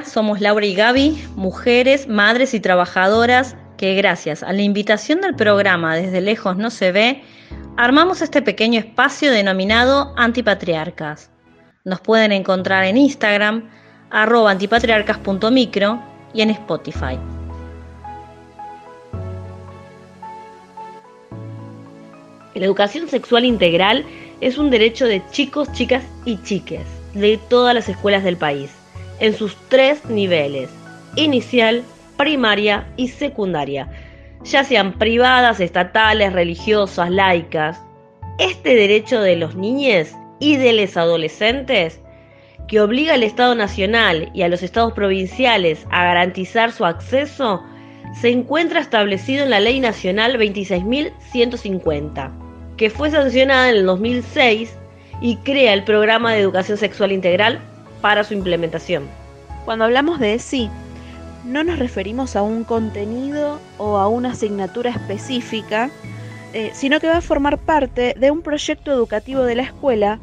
Somos Laura y Gaby, mujeres, madres y trabajadoras que gracias a la invitación del programa Desde lejos no se ve, armamos este pequeño espacio denominado Antipatriarcas. Nos pueden encontrar en Instagram, arroba antipatriarcas.micro y en Spotify. La educación sexual integral es un derecho de chicos, chicas y chiques de todas las escuelas del país, en sus tres niveles, inicial, primaria y secundaria, ya sean privadas, estatales, religiosas, laicas. Este derecho de los niños y de los adolescentes, que obliga al Estado Nacional y a los estados provinciales a garantizar su acceso, se encuentra establecido en la Ley Nacional 26.150, que fue sancionada en el 2006 y crea el programa de educación sexual integral para su implementación. Cuando hablamos de ESI, no nos referimos a un contenido o a una asignatura específica, eh, sino que va a formar parte de un proyecto educativo de la escuela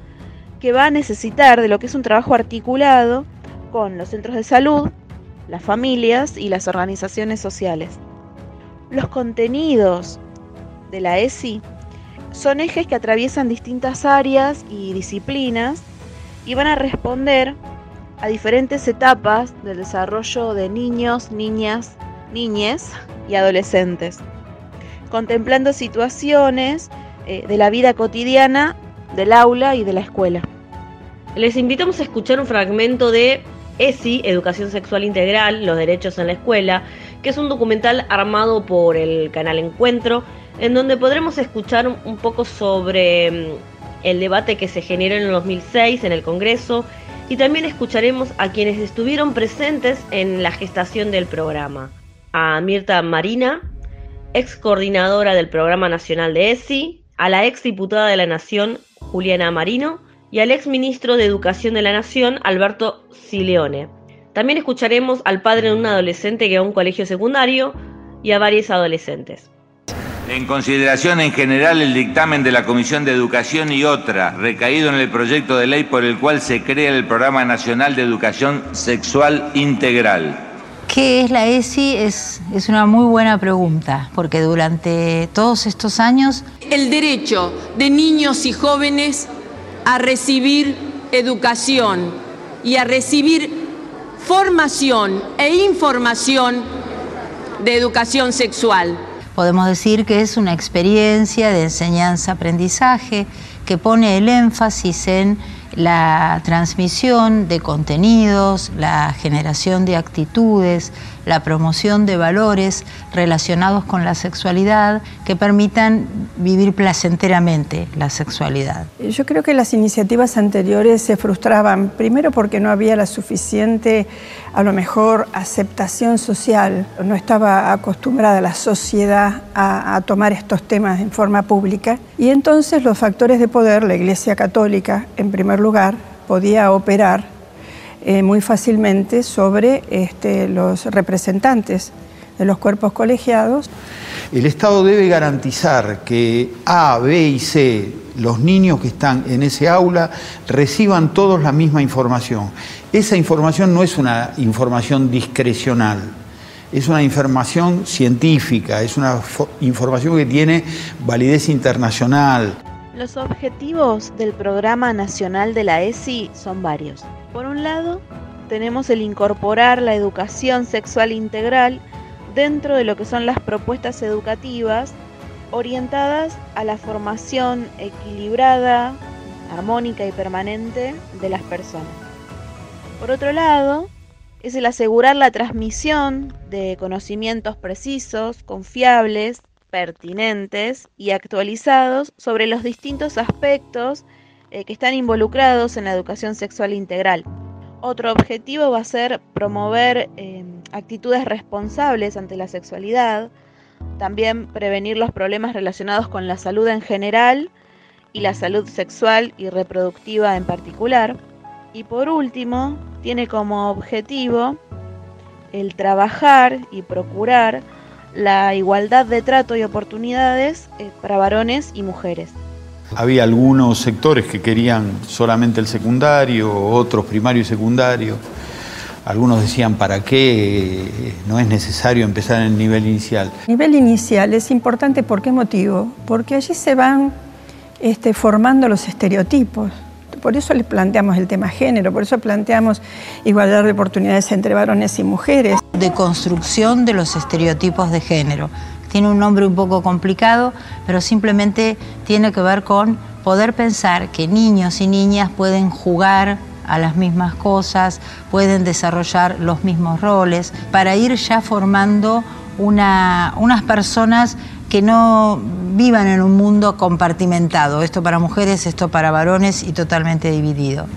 que va a necesitar de lo que es un trabajo articulado con los centros de salud, las familias y las organizaciones sociales. Los contenidos de la ESI son ejes que atraviesan distintas áreas y disciplinas y van a responder a diferentes etapas del desarrollo de niños, niñas, niñes y adolescentes, contemplando situaciones eh, de la vida cotidiana del aula y de la escuela. Les invitamos a escuchar un fragmento de ESI, Educación Sexual Integral, Los Derechos en la Escuela, que es un documental armado por el canal Encuentro, en donde podremos escuchar un poco sobre mm, el debate que se generó en el 2006 en el Congreso y también escucharemos a quienes estuvieron presentes en la gestación del programa. A Mirta Marina, ex coordinadora del Programa Nacional de ESI, a la ex diputada de la Nación, Juliana Marino, y al ex ministro de Educación de la Nación, Alberto Sileone. También escucharemos al padre de un adolescente que va a un colegio secundario y a varios adolescentes. En consideración en general el dictamen de la Comisión de Educación y otra, recaído en el proyecto de ley por el cual se crea el Programa Nacional de Educación Sexual Integral. ¿Qué es la ESI? Es, es una muy buena pregunta, porque durante todos estos años... El derecho de niños y jóvenes a recibir educación y a recibir formación e información de educación sexual. Podemos decir que es una experiencia de enseñanza-aprendizaje que pone el énfasis en la transmisión de contenidos, la generación de actitudes, la promoción de valores relacionados con la sexualidad que permitan vivir placenteramente la sexualidad. Yo creo que las iniciativas anteriores se frustraban, primero porque no había la suficiente, a lo mejor, aceptación social, no estaba acostumbrada la sociedad a, tomar estos temas en forma pública, y entonces los factores de poder, la Iglesia Católica en primer lugar, podía operar eh, muy fácilmente sobre este, los representantes de los cuerpos colegiados. El Estado debe garantizar que A, B y C, los niños que están en ese aula, reciban todos la misma información. Esa información no es una información discrecional, es una información científica, es una información que tiene validez internacional. Los objetivos del Programa Nacional de la ESI son varios. Por un lado, tenemos el incorporar la educación sexual integral dentro de lo que son las propuestas educativas orientadas a la formación equilibrada, armónica y permanente de las personas. Por otro lado, es el asegurar la transmisión de conocimientos precisos, confiables, pertinentes y actualizados sobre los distintos aspectos eh, que están involucrados en la educación sexual integral. Otro objetivo va a ser promover eh, actitudes responsables ante la sexualidad, también prevenir los problemas relacionados con la salud en general y la salud sexual y reproductiva en particular. Y por último, tiene como objetivo el trabajar y procurar la igualdad de trato y oportunidades eh, para varones y mujeres. Había algunos sectores que querían solamente el secundario, otros primario y secundario. Algunos decían, ¿para qué no es necesario empezar en el nivel inicial? El nivel inicial es importante, ¿por qué motivo? Porque allí se van este, formando los estereotipos. Por eso le planteamos el tema género, por eso planteamos igualdad de oportunidades entre varones y mujeres. De construcción de los estereotipos de género. Tiene un nombre un poco complicado, pero simplemente tiene que ver con poder pensar que niños y niñas pueden jugar a las mismas cosas, pueden desarrollar los mismos roles, para ir ya formando unas personas que no vivan en un mundo compartimentado, esto para mujeres, esto para varones y totalmente dividido.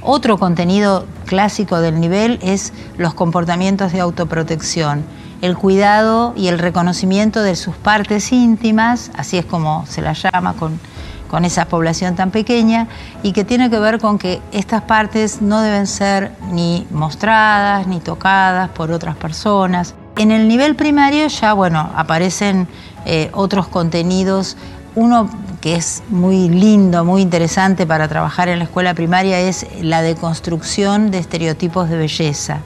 Otro contenido clásico del nivel es los comportamientos de autoprotección, el cuidado y el reconocimiento de sus partes íntimas, así es como se las llama con, con esa población tan pequeña, y que tiene que ver con que estas partes no deben ser ni mostradas ni tocadas por otras personas. En el nivel primario ya, bueno, aparecen eh, otros contenidos. Uno que es muy lindo, muy interesante para trabajar en la escuela primaria es la deconstrucción de estereotipos de belleza.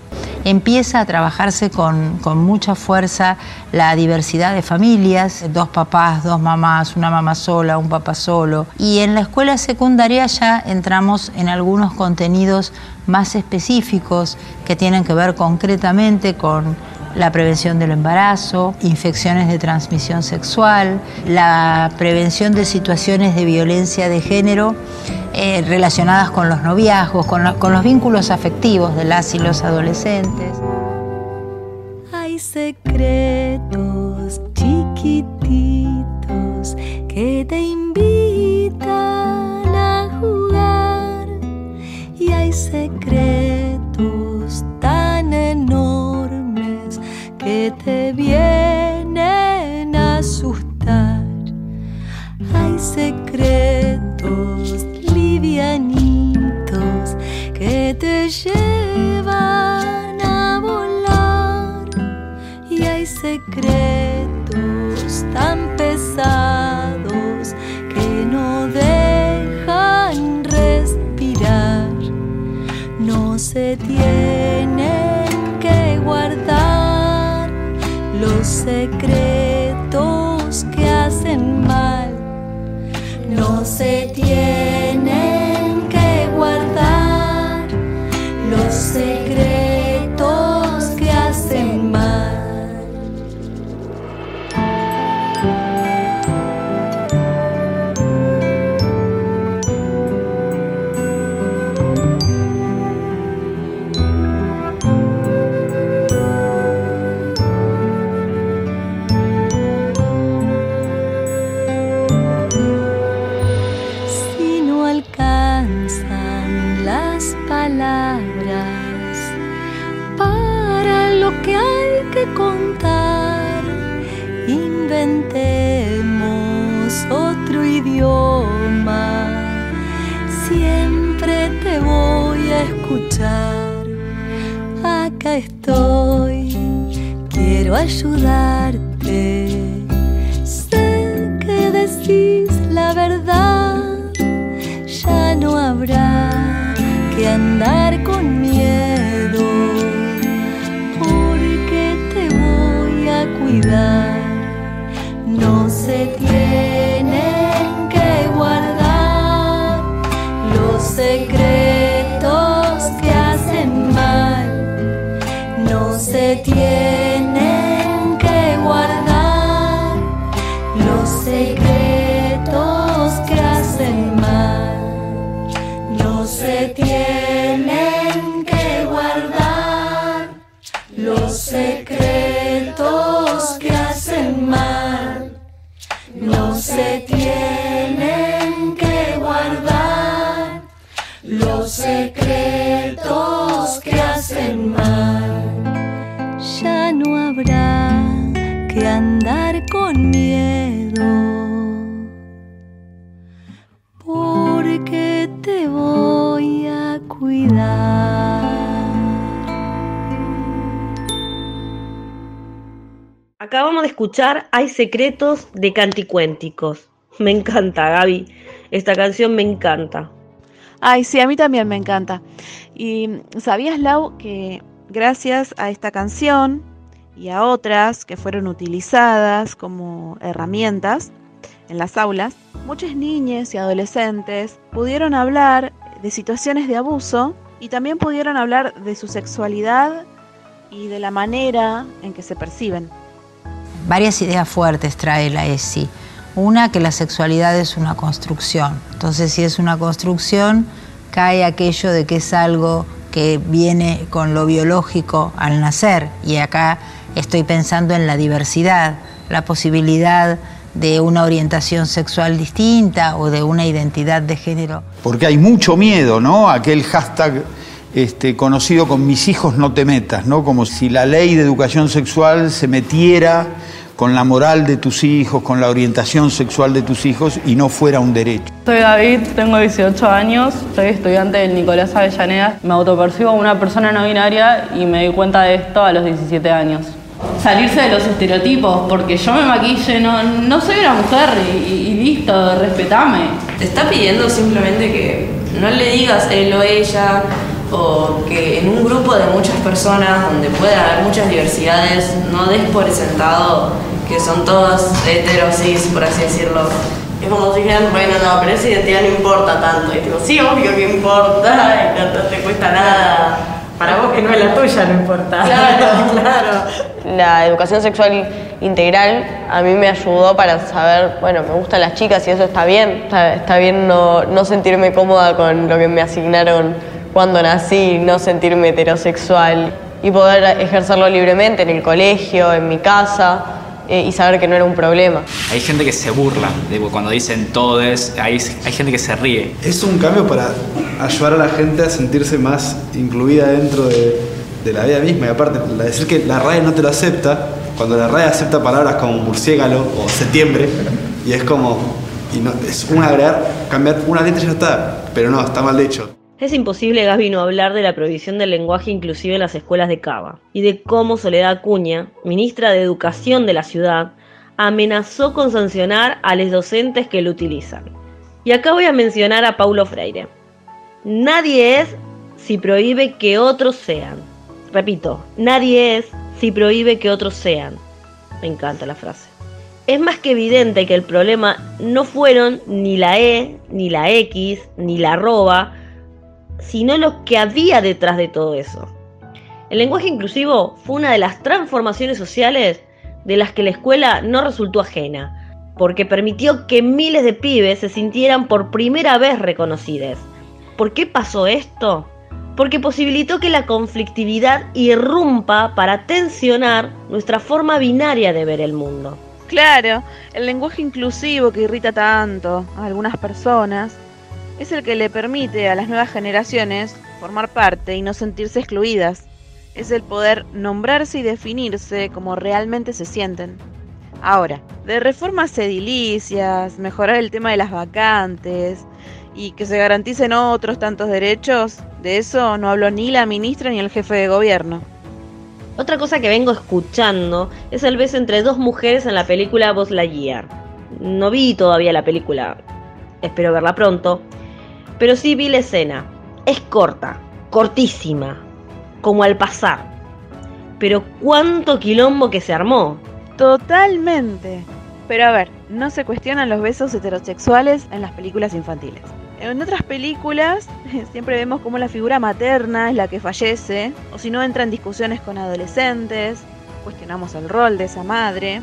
Empieza a trabajarse con, con mucha fuerza la diversidad de familias, dos papás, dos mamás, una mamá sola, un papá solo. Y en la escuela secundaria ya entramos en algunos contenidos más específicos que tienen que ver concretamente con la prevención del embarazo, infecciones de transmisión sexual, la prevención de situaciones de violencia de género eh, relacionadas con los noviazgos, con, con los vínculos afectivos de las y los adolescentes. Hay secretos se tienen que guardar los secretos que andar los secretos que hacen mal. No se tienen que guardar los secretos Acabamos de escuchar Hay secretos de canticuénticos. Me encanta, Gaby. Esta canción me encanta. Ay, sí, a mí también me encanta. Y sabías, Lau, que gracias a esta canción y a otras que fueron utilizadas como herramientas en las aulas, muchas niñas y adolescentes pudieron hablar de situaciones de abuso y también pudieron hablar de su sexualidad y de la manera en que se perciben. Varias ideas fuertes trae la ESI. Una, que la sexualidad es una construcción. Entonces, si es una construcción, cae aquello de que es algo que viene con lo biológico al nacer. Y acá estoy pensando en la diversidad, la posibilidad de una orientación sexual distinta o de una identidad de género. Porque hay mucho miedo, ¿no? Aquel hashtag este, conocido con mis hijos no te metas, ¿no? Como si la ley de educación sexual se metiera con la moral de tus hijos, con la orientación sexual de tus hijos y no fuera un derecho. Soy David, tengo 18 años, soy estudiante del Nicolás Avellaneda, me autopercibo una persona no binaria y me di cuenta de esto a los 17 años. Salirse de los estereotipos, porque yo me maquille, no, no soy una mujer y, listo, respetame. Te está pidiendo simplemente que no le digas él o ella, o que en un grupo de muchas personas donde puede haber muchas diversidades, no des por sentado que son todos heterosis, por así decirlo. Es como si dijeran, bueno, no, pero esa identidad no importa tanto. Y digo, sí, obvio que importa, no, te cuesta nada. Para vos que no es la tuya, no importa. Claro, claro. La educación sexual integral a mí me ayudó para saber, bueno, me gustan las chicas y eso está bien. Está, bien no, no sentirme cómoda con lo que me asignaron cuando nací, no sentirme heterosexual y poder ejercerlo libremente en el colegio, en mi casa eh, y saber que no era un problema. Hay gente que se burla de cuando dicen todo es, hay, hay gente que se ríe. Es un cambio para ayudar a la gente a sentirse más incluida dentro de, de la vida misma y aparte, decir que la RAE no te lo acepta, cuando la RAE acepta palabras como murciélago o septiembre, y es como, y no, es un agregar, cambiar una letra y ya está, pero no, está mal hecho. Es imposible, Gasby, no hablar de la prohibición del lenguaje inclusive en las escuelas de Cava y de cómo Soledad Acuña, ministra de Educación de la ciudad, amenazó con sancionar a los docentes que lo utilizan. Y acá voy a mencionar a Paulo Freire. Nadie es si prohíbe que otros sean. Repito, nadie es si prohíbe que otros sean. Me encanta la frase. Es más que evidente que el problema no fueron ni la E, ni la X, ni la arroba, sino lo que había detrás de todo eso. El lenguaje inclusivo fue una de las transformaciones sociales de las que la escuela no resultó ajena, porque permitió que miles de pibes se sintieran por primera vez reconocidos. ¿Por qué pasó esto? Porque posibilitó que la conflictividad irrumpa para tensionar nuestra forma binaria de ver el mundo. Claro, el lenguaje inclusivo que irrita tanto a algunas personas es el que le permite a las nuevas generaciones formar parte y no sentirse excluidas. Es el poder nombrarse y definirse como realmente se sienten. Ahora, de reformas edilicias, mejorar el tema de las vacantes y que se garanticen otros tantos derechos, de eso no habló ni la ministra ni el jefe de gobierno. Otra cosa que vengo escuchando es el beso entre dos mujeres en la película Buzz Lightyear. No vi todavía la película, espero verla pronto, pero sí vi la escena. Es corta, cortísima, como al pasar. Pero cuánto quilombo que se armó. Totalmente. Pero a ver, no se cuestionan los besos heterosexuales en las películas infantiles. En otras películas siempre vemos como la figura materna es la que fallece, o si no entran discusiones con adolescentes, cuestionamos el rol de esa madre.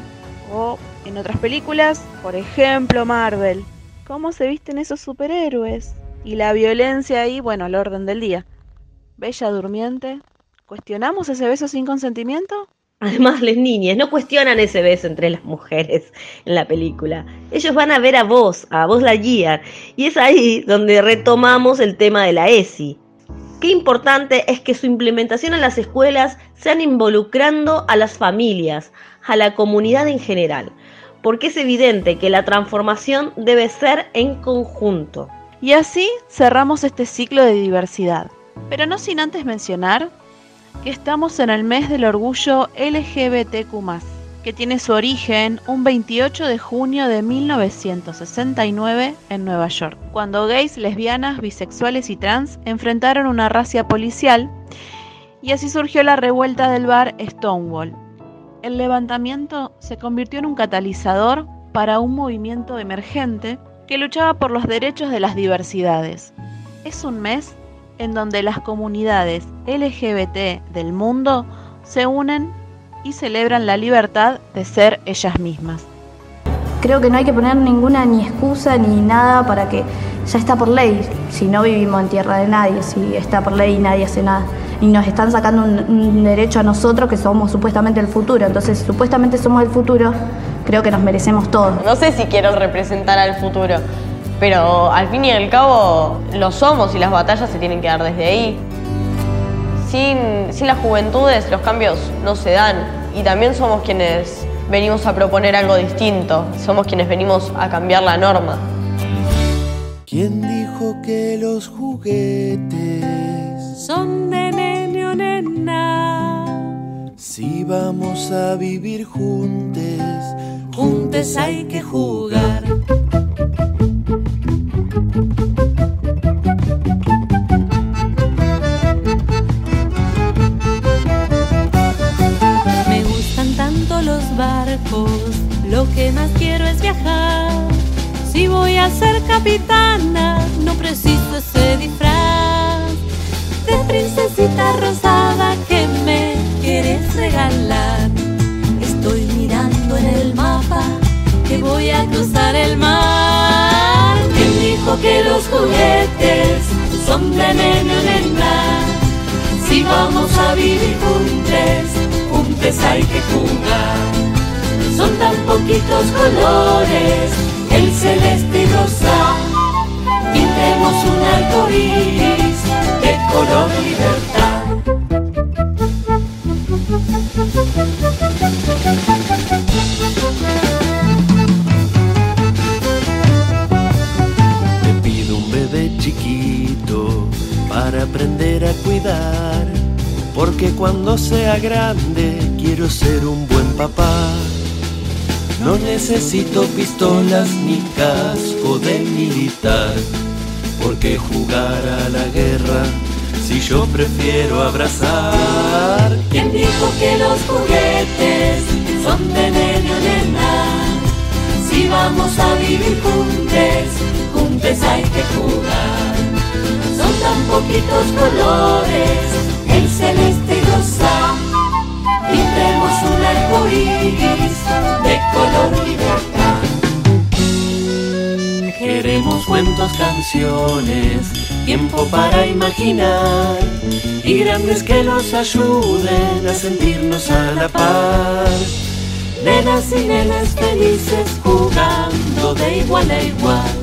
O en otras películas, por ejemplo Marvel, ¿cómo se visten esos superhéroes? Y la violencia ahí, bueno, al orden del día. Bella durmiente. ¿Cuestionamos ese beso sin consentimiento? Además, las niñas no cuestionan ese beso entre las mujeres en la película. Ellos van a ver a vos, a vos la guía. Y es ahí donde retomamos el tema de la ESI. Qué importante es que su implementación en las escuelas sean involucrando a las familias, a la comunidad en general. Porque es evidente que la transformación debe ser en conjunto. Y así cerramos este ciclo de diversidad. Pero no sin antes mencionar que estamos en el mes del orgullo LGBTQ. que tiene su origen un 28 de junio de 1969 en Nueva York, cuando gays, lesbianas, bisexuales y trans enfrentaron una racia policial y así surgió la revuelta del bar Stonewall. El levantamiento se convirtió en un catalizador para un movimiento emergente que luchaba por los derechos de las diversidades. Es un mes en donde las comunidades LGBT del mundo se unen y celebran la libertad de ser ellas mismas. Creo que no hay que poner ninguna ni excusa ni nada para que ya está por ley. Si no vivimos en tierra de nadie, si está por ley y nadie hace nada. Y nos están sacando un, un derecho a nosotros que somos supuestamente el futuro. Entonces, supuestamente somos el futuro, creo que nos merecemos todo. No sé si quiero representar al futuro, pero al fin y al cabo lo somos y las batallas se tienen que dar desde ahí. Sin, sin las juventudes los cambios no se dan y también somos quienes venimos a proponer algo distinto, somos quienes venimos a cambiar la norma. ¿Quién dijo que los juguetes son de vamos a vivir juntos, Juntes hay que jugar. Me gustan tanto los barcos, lo que más quiero es viajar. Si voy a ser capitana, no preciso ese disfraz de princesita rosada voy a cruzar el mar. ¿Quién dijo que los juguetes son de nene o nena? Si vamos a vivir juntos, juntos hay que jugar. Son tan poquitos colores, el celeste y rosa. Pintemos un arco iris de color libertad. Chiquito para aprender a cuidar. Porque cuando sea grande quiero ser un buen papá. No necesito pistolas ni casco de militar. Porque jugar a la guerra si yo prefiero abrazar. ¿Quién dijo que los juguetes son de nena? Si vamos a vivir juntos, hay que jugar. Son tan poquitos colores, el celeste y rosa. Pintemos un arco iris de color libertad. Queremos cuentos, canciones, tiempo para imaginar y grandes que nos ayuden a sentirnos a la par. Nenas y nenas felices jugando de igual a igual.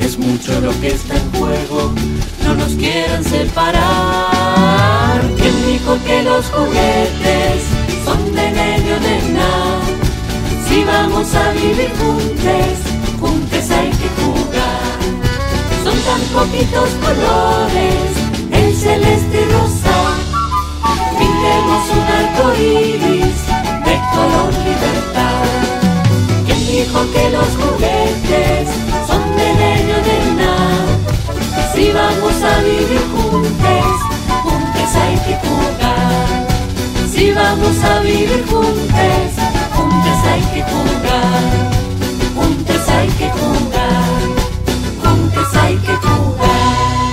Es mucho lo que está en juego, no nos quieran separar. ¿Quién dijo que los juguetes son de nene o nena? Si vamos a vivir juntos, juntos hay que jugar. Son tan poquitos colores, el celeste y rosa. Pintemos un arco iris de color libertad. ¿Quién dijo que los juguetes leño del nada. Si vamos a vivir juntos, juntos hay que jugar. Si vamos a vivir juntos, juntos hay que jugar. Juntos hay que jugar. Juntos hay que jugar.